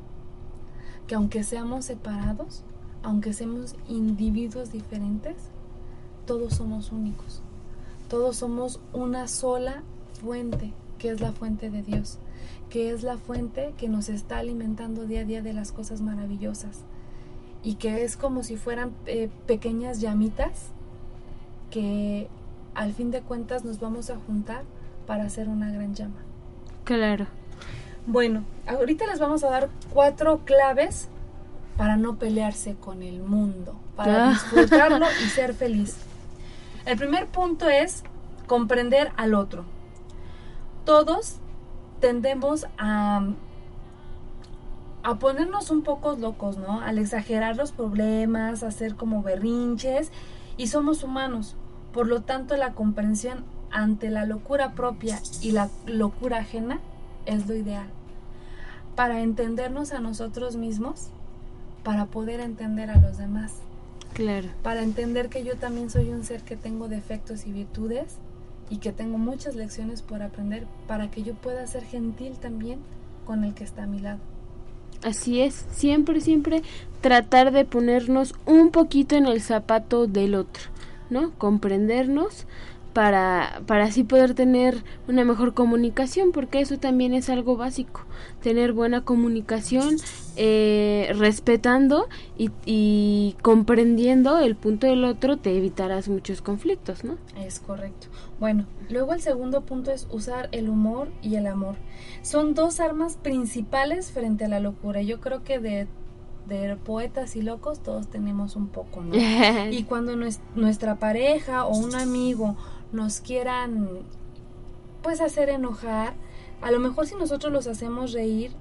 C: que aunque seamos separados, aunque seamos individuos diferentes, todos somos únicos. Todos somos una sola fuente, que es la fuente de Dios, que es la fuente que nos está alimentando día a día de las cosas maravillosas y que es como si fueran eh, pequeñas llamitas que al fin de cuentas nos vamos a juntar para hacer una gran llama.
D: Claro.
C: Bueno, ahorita les vamos a dar cuatro claves para no pelearse con el mundo, para
D: Ah.
C: disfrutarlo y [LAUGHS] ser feliz. El primer punto es comprender al otro. Todos tendemos a a ponernos un poco locos, ¿no? Al exagerar los problemas, a hacer como berrinches y somos humanos. Por lo tanto, la comprensión ante la locura propia y la locura ajena es lo ideal. Para entendernos a nosotros mismos, para poder entender a los demás,
D: Claro.
C: para entender que yo también soy un ser que tengo defectos y virtudes y que tengo muchas lecciones por aprender para que yo pueda ser gentil también con el que está a mi lado.
D: Así es, siempre, siempre tratar de ponernos un poquito en el zapato del otro, ¿no? Comprendernos para, para así poder tener una mejor comunicación, porque eso también es algo básico, tener buena comunicación, eh, respetando y, y comprendiendo el punto del otro, te evitarás muchos conflictos, ¿no?
C: Es correcto. Bueno, luego el segundo punto es usar el humor y el amor. Son dos armas principales frente a la locura. Yo creo que de, de poetas y locos todos tenemos un poco, ¿no? [LAUGHS] y cuando nues- nuestra pareja o un amigo nos quieran pues hacer enojar, a lo mejor si nosotros los hacemos reír,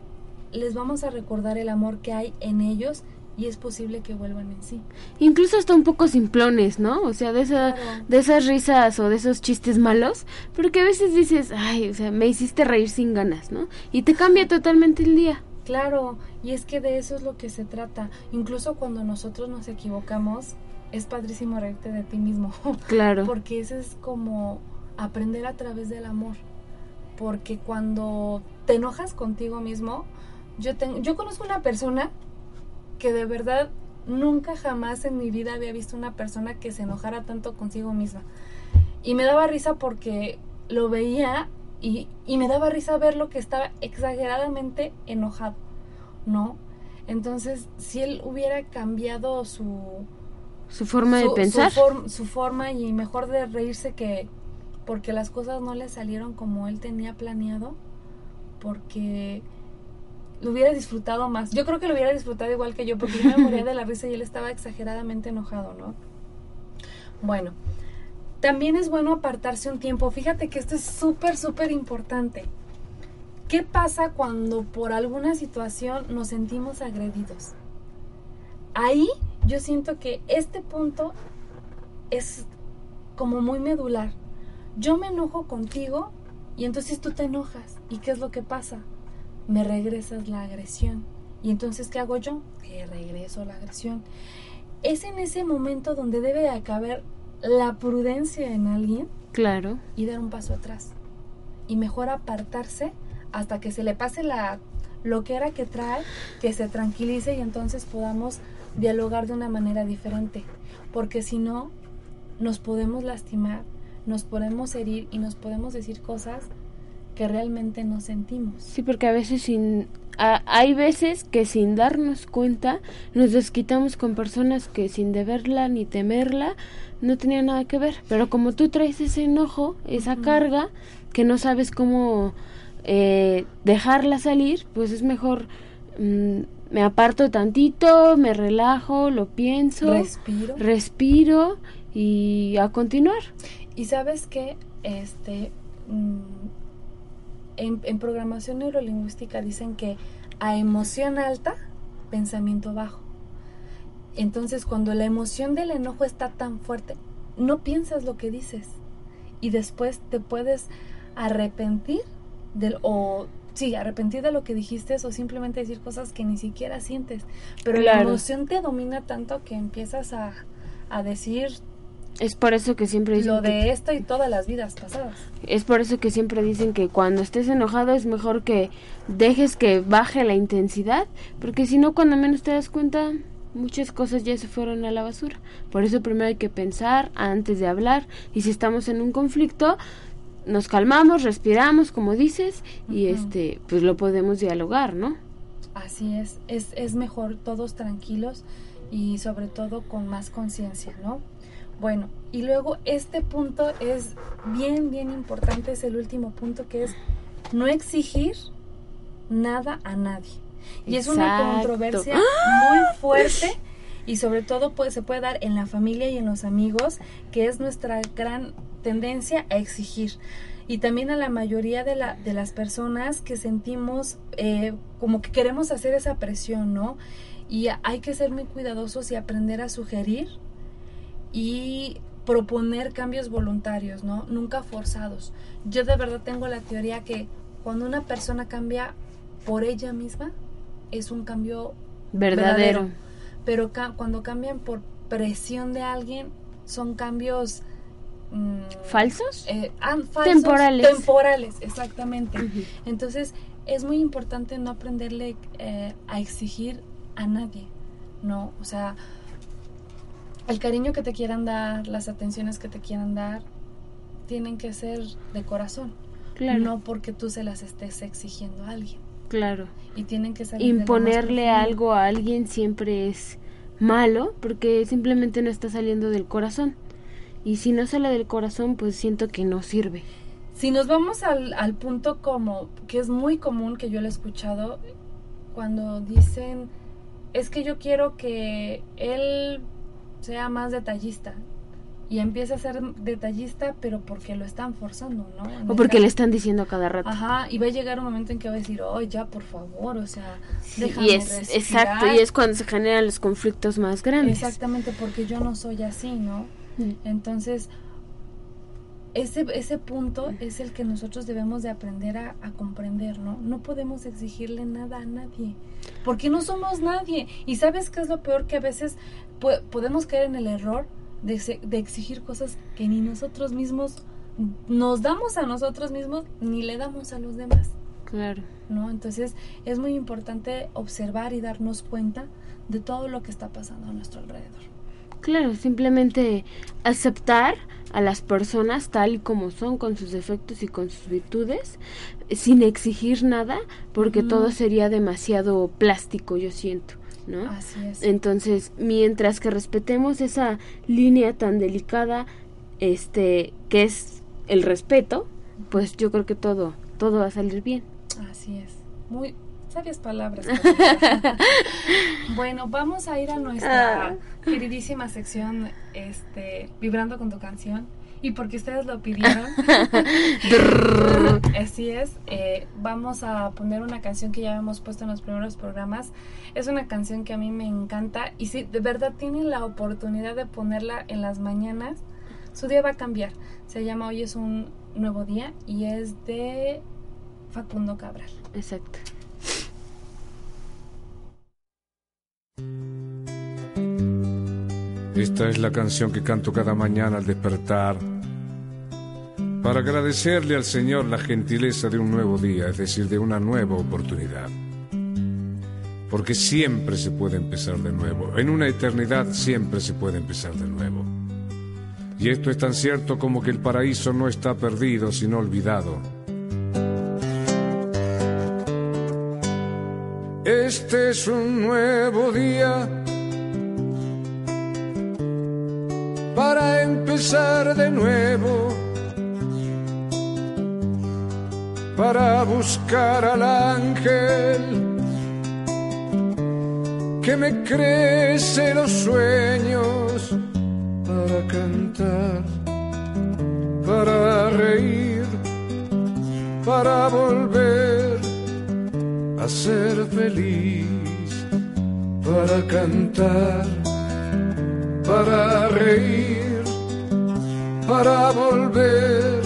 C: les vamos a recordar el amor que hay en ellos y es posible que vuelvan en sí.
D: Incluso hasta un poco simplones, ¿no? O sea, de, esa,
C: Claro.
D: de esas risas o de esos chistes malos, pero que a veces dices, ay, o sea, me hiciste reír sin ganas, ¿no? Y te cambia totalmente el día.
C: Claro, y es que de eso es lo que se trata. Incluso cuando nosotros nos equivocamos, es padrísimo reírte de ti mismo. [LAUGHS]
D: Claro.
C: Porque eso es como aprender a través del amor. Porque cuando te enojas contigo mismo, yo tengo, yo conozco una persona que de verdad nunca jamás en mi vida había visto una persona que se enojara tanto consigo misma. Y me daba risa porque lo veía y, y me daba risa ver lo que estaba exageradamente enojado, ¿no? Entonces, si él hubiera cambiado su
D: Su forma de pensar.
C: su, su forma y mejor de reírse que porque las cosas no le salieron como él tenía planeado, porque lo hubiera disfrutado más. Yo creo que lo hubiera disfrutado igual que yo, porque yo me [LAUGHS] moría de la risa y él estaba exageradamente enojado, ¿no? Bueno, también es bueno apartarse un tiempo. Fíjate que esto es súper, súper importante. ¿Qué pasa cuando por alguna situación nos sentimos agredidos? Ahí yo siento que este punto es como muy medular. Yo me enojo contigo y entonces tú te enojas. ¿Y qué es lo que pasa? Me regresas la agresión. ¿Y entonces qué hago yo? Que regreso la agresión. Es en ese momento donde debe de acabar la prudencia en alguien
D: Claro.
C: y dar un paso atrás. Y mejor apartarse hasta que se le pase la lo que era que trae, que se tranquilice y entonces podamos dialogar de una manera diferente. Porque si no, nos podemos lastimar, nos podemos herir y nos podemos decir cosas que realmente no sentimos.
D: Sí, porque a veces sin... a- hay veces que sin darnos cuenta nos desquitamos con personas que sin deberla ni temerla no tenían nada que ver. Pero como tú traes ese enojo, esa carga, que no sabes cómo eh, dejarla salir, pues es mejor... mm, me aparto tantito, me relajo, lo pienso,
C: Respiro.
D: respiro y a continuar.
C: Y sabes que este mm, en, en programación neurolingüística dicen que a emoción alta, pensamiento bajo. Entonces, cuando la emoción del enojo está tan fuerte, no piensas lo que dices y después te puedes arrepentir del o sí, arrepentir de lo que dijiste o simplemente decir cosas que ni siquiera sientes. Pero la emoción te domina tanto que empiezas a, a decir
D: Es por eso que siempre dicen
C: lo de esto y todas las vidas pasadas.
D: Es por eso que siempre dicen que cuando estés enojado es mejor que dejes que baje la intensidad, porque si no, cuando menos te das cuenta, muchas cosas ya se fueron a la basura. Por eso primero hay que pensar antes de hablar, y si estamos en un conflicto, nos calmamos, respiramos, como dices, y este, pues lo podemos dialogar, ¿no?
C: Así es, es, es mejor todos tranquilos y sobre todo con más conciencia, ¿no? Bueno, y luego este punto es bien, bien importante, es el último punto que es no exigir nada a nadie. Y es una controversia muy fuerte y sobre todo pues, se puede dar en la familia y en los amigos, que es nuestra gran tendencia a exigir. Y también a la mayoría de, la, de las personas que sentimos eh, como que queremos hacer esa presión, ¿no? Y hay que ser muy cuidadosos y aprender a sugerir y proponer cambios voluntarios, ¿no? Nunca forzados. Yo de verdad tengo la teoría que cuando una persona cambia por ella misma, es un cambio
D: Verdadero.
C: pero ca- cuando cambian por presión de alguien, son cambios... mm,
D: ¿Falsos?
C: eh, ah, falsos,
D: Temporales.
C: Temporales, exactamente. Entonces, es muy importante no aprenderle eh, a exigir a nadie, ¿no? O sea, el cariño que te quieran dar, las atenciones que te quieran dar, tienen que ser de corazón,
D: Claro.
C: no porque tú se las estés exigiendo a alguien.
D: Claro.
C: Y tienen que salir
D: imponerle algo a alguien siempre es malo porque simplemente no está saliendo del corazón. Y si no sale del corazón, pues siento que no sirve.
C: Si nos vamos al, al punto como, que es muy común que yo lo he escuchado, cuando dicen, es que yo quiero que él sea más detallista. Y empieza a ser detallista, pero porque lo están forzando, ¿no? En
D: O porque
C: caso-
D: le están diciendo a cada rato.
C: Ajá, y va a llegar un momento en que va a decir, oh, ya, por favor, o sea,
D: Sí,
C: déjame
D: y es
C: respirar".
D: exacto, y es cuando se generan los conflictos más grandes.
C: Exactamente, porque yo no soy así, ¿no? Entonces, ese, ese punto es el que nosotros debemos de aprender a, a comprender, ¿no? No podemos exigirle nada a nadie, porque no somos nadie. Y sabes qué es lo peor que a veces po- podemos caer en el error de, de exigir cosas que ni nosotros mismos nos damos a nosotros mismos ni le damos a los demás.
D: Claro.
C: ¿no? Entonces es muy importante observar y darnos cuenta de todo lo que está pasando a nuestro alrededor.
D: Claro, simplemente aceptar a las personas tal y como son, con sus defectos y con sus virtudes, sin exigir nada, porque todo sería demasiado plástico, yo siento. ¿no?
C: Así es.
D: Entonces, mientras que respetemos esa línea tan delicada, este, que es el respeto, pues yo creo que todo, todo va a salir bien.
C: Así es. Muy sabias palabras. Bueno, vamos a ir a nuestra
D: Ah.
C: queridísima sección, este, vibrando con tu canción. Y porque ustedes lo pidieron, [LAUGHS] así es, eh, vamos a poner una canción que ya hemos puesto en los primeros programas. Es una canción que a mí me encanta y si de verdad tienen la oportunidad de ponerla en las mañanas, su día va a cambiar. Se llama Hoy es un nuevo día y es de Facundo Cabral.
D: Exacto.
H: Esta es la canción que canto cada mañana al despertar para agradecerle al Señor la gentileza de un nuevo día, es decir, de una nueva oportunidad. Porque siempre se puede empezar de nuevo. En una eternidad siempre se puede empezar de nuevo. Y esto es tan cierto como que el paraíso no está perdido, sino olvidado. Este es un nuevo día. Para empezar de nuevo, para buscar al ángel que me crece los sueños, para cantar, para reír, para volver a ser feliz, para cantar para reír, para volver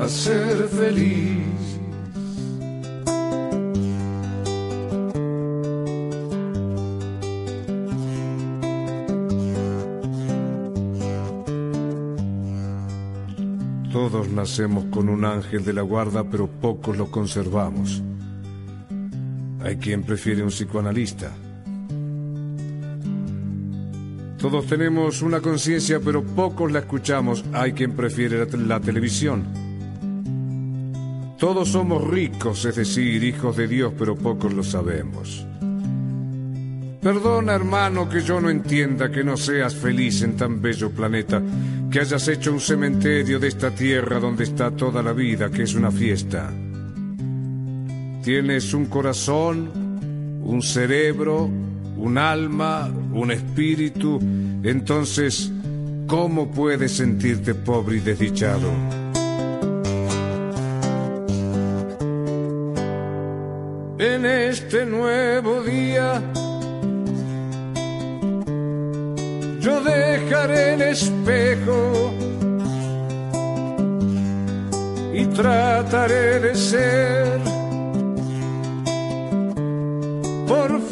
H: a ser feliz. Todos nacemos con un ángel de la guarda, pero pocos lo conservamos. Hay quien prefiere un psicoanalista. Todos tenemos una conciencia, pero pocos la escuchamos. Hay quien prefiere la, te- la televisión. Todos somos ricos, es decir, hijos de Dios, pero pocos lo sabemos. Perdona, hermano, que yo no entienda que no seas feliz en tan bello planeta, que hayas hecho un cementerio de esta tierra donde está toda la vida, que es una fiesta. Tienes un corazón, un cerebro, un alma, un espíritu, entonces, ¿cómo puedes sentirte pobre y desdichado? En este nuevo día, yo dejaré el espejo y trataré de ser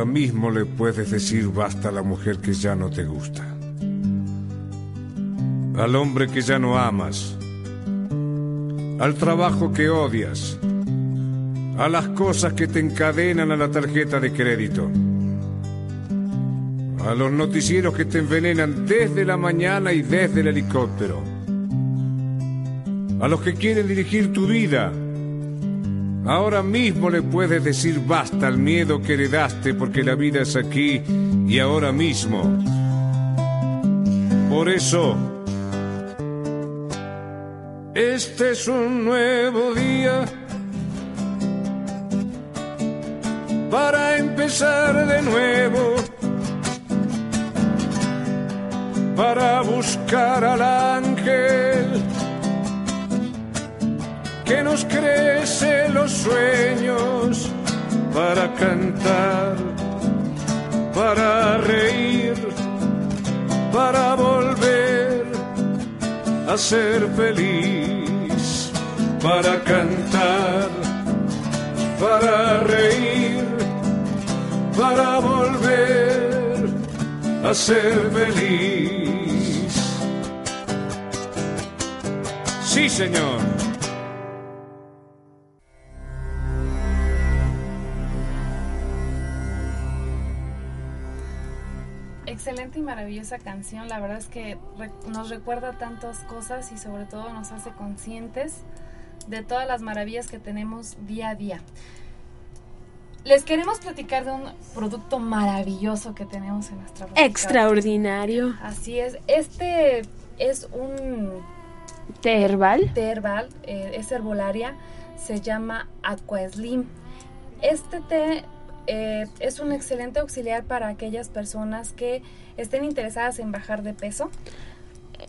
H: Ahora mismo le puedes decir basta a la mujer que ya no te gusta. Al hombre que ya no amas. Al trabajo que odias. A las cosas que te encadenan a la tarjeta de crédito. A los noticieros que te envenenan desde la mañana y desde el helicóptero. A los que quieren dirigir tu vida. Ahora mismo le puedes decir basta al miedo que heredaste porque la vida es aquí y ahora mismo. Por eso, este es un nuevo día para empezar de nuevo, para buscar al ángel que nos crece los sueños para cantar, para reír, para volver a ser feliz, para cantar, para reír, para volver a ser feliz. Sí, señor.
C: Y maravillosa canción, la verdad es que re- nos recuerda tantas cosas y sobre todo nos hace conscientes de todas las maravillas que tenemos día a día. Les queremos platicar de un producto maravilloso que tenemos en nuestra botica.
D: Extraordinario.
C: Así es, este es un
D: Té herbal.
C: té herbal, eh, es herbolaria, se llama Aquaslim. Este té eh, es un excelente auxiliar para aquellas personas que estén interesadas en bajar de peso.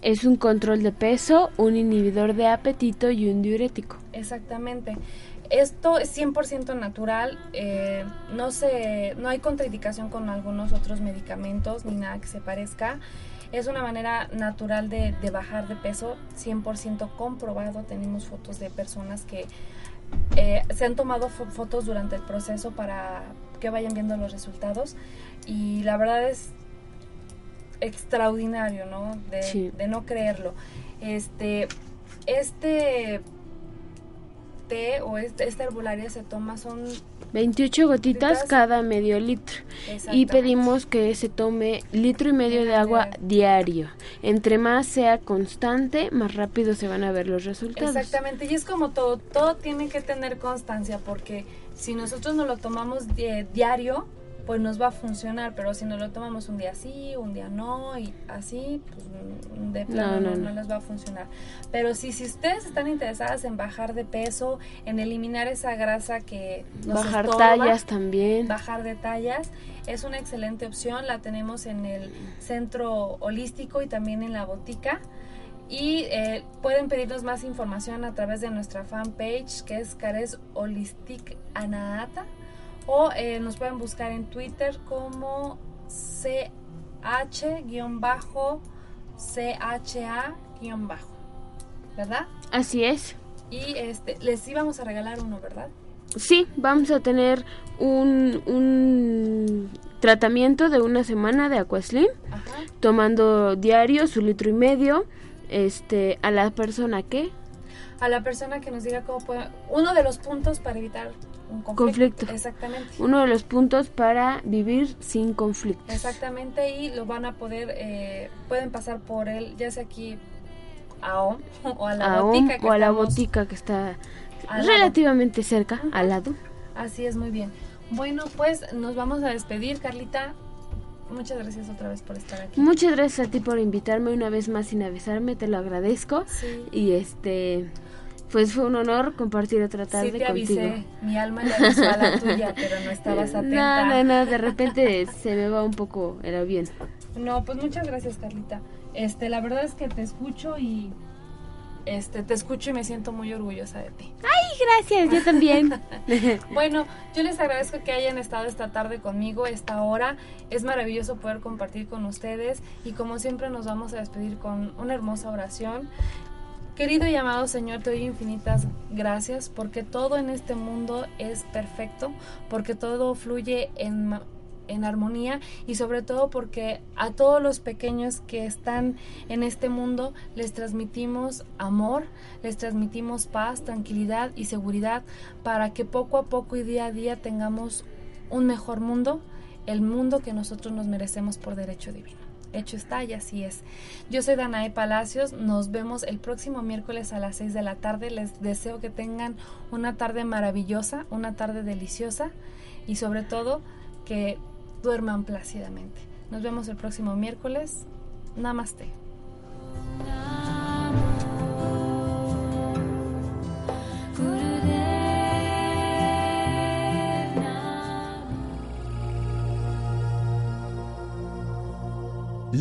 D: Es un control de peso, un inhibidor de apetito y un diurético.
C: Exactamente. Esto es 100% natural, eh, no, se, no hay contraindicación con algunos otros medicamentos ni nada que se parezca. Es una manera natural de, de bajar de peso, 100% comprobado. Tenemos fotos de personas que eh, se han tomado fo- fotos durante el proceso para que vayan viendo los resultados y la verdad es extraordinario, ¿no? De,
D: Sí.
C: de no creerlo. Este, este té o este, esta herbolaria se toma son
D: 28 gotitas cada medio litro. Y pedimos que se tome litro y medio de agua diario. Entre más sea constante, más rápido se van a ver los resultados.
C: Exactamente, y es como todo, todo tiene que tener constancia porque si nosotros no lo tomamos di- diario, pues nos va a funcionar, pero si no lo tomamos un día sí, un día no y así, pues de plano
D: no,
C: no,
D: no.
C: no les va a funcionar. Pero si, si ustedes están interesadas en bajar de peso, en eliminar esa grasa que nos
D: Bajar
C: estorba,
D: tallas también.
C: bajar de tallas es una excelente opción la tenemos en el centro holístico y también en la botica y eh, pueden pedirnos más información a través de nuestra fanpage que es Cares Holistic Anaata o eh, nos pueden buscar en Twitter como CH-CHA-bajo ¿verdad?
D: Así es.
C: Y este les íbamos a regalar uno, ¿verdad?
D: Sí, vamos a tener un, un tratamiento de una semana de Aquaslim,
C: Ajá.
D: tomando diario su litro y medio, este, a la persona que
C: a la persona que nos diga cómo puede uno de los puntos para evitar un conflicto,
D: Conflicto.
C: exactamente
D: uno de los puntos para vivir sin conflictos.
C: exactamente y lo van a poder eh, pueden pasar por él ya sea aquí a OM [LAUGHS] o a la
D: A
C: botica que
D: o a la botica que está
C: lado.
D: relativamente cerca, al lado.
C: así es muy bien bueno pues nos vamos a despedir Carlita muchas gracias otra vez por estar aquí
D: Muchas gracias a ti por invitarme una vez más sin avisarme, te lo agradezco.
C: Sí.
D: Y este, pues fue un honor compartir otra tarde
C: sí te
D: contigo.
C: avisé mi alma le avisó a la [LAUGHS] tuya pero no estabas atenta
D: No, no, no, de repente se me va un poco el avión.
C: No, pues muchas gracias, Carlita. Este, la verdad es que te escucho y este, te escucho y me siento muy orgullosa de ti.
D: Ay, gracias, yo también. [LAUGHS]
C: Bueno, yo les agradezco que hayan estado esta tarde conmigo, esta hora. Es maravilloso poder compartir con ustedes y como siempre nos vamos a despedir con una hermosa oración. Querido y amado Señor, te doy infinitas gracias porque todo en este mundo es perfecto, porque todo fluye en, en armonía y sobre todo porque a todos los pequeños que están en este mundo les transmitimos amor, les transmitimos paz, tranquilidad y seguridad para que poco a poco y día a día tengamos un mejor mundo, el mundo que nosotros nos merecemos por derecho divino. Hecho está y así es. Yo soy Danae Palacios. Nos vemos el próximo miércoles a las 6 de la tarde. Les deseo que tengan una tarde maravillosa, una tarde deliciosa y sobre todo que duerman plácidamente. Nos vemos el próximo miércoles. Namaste.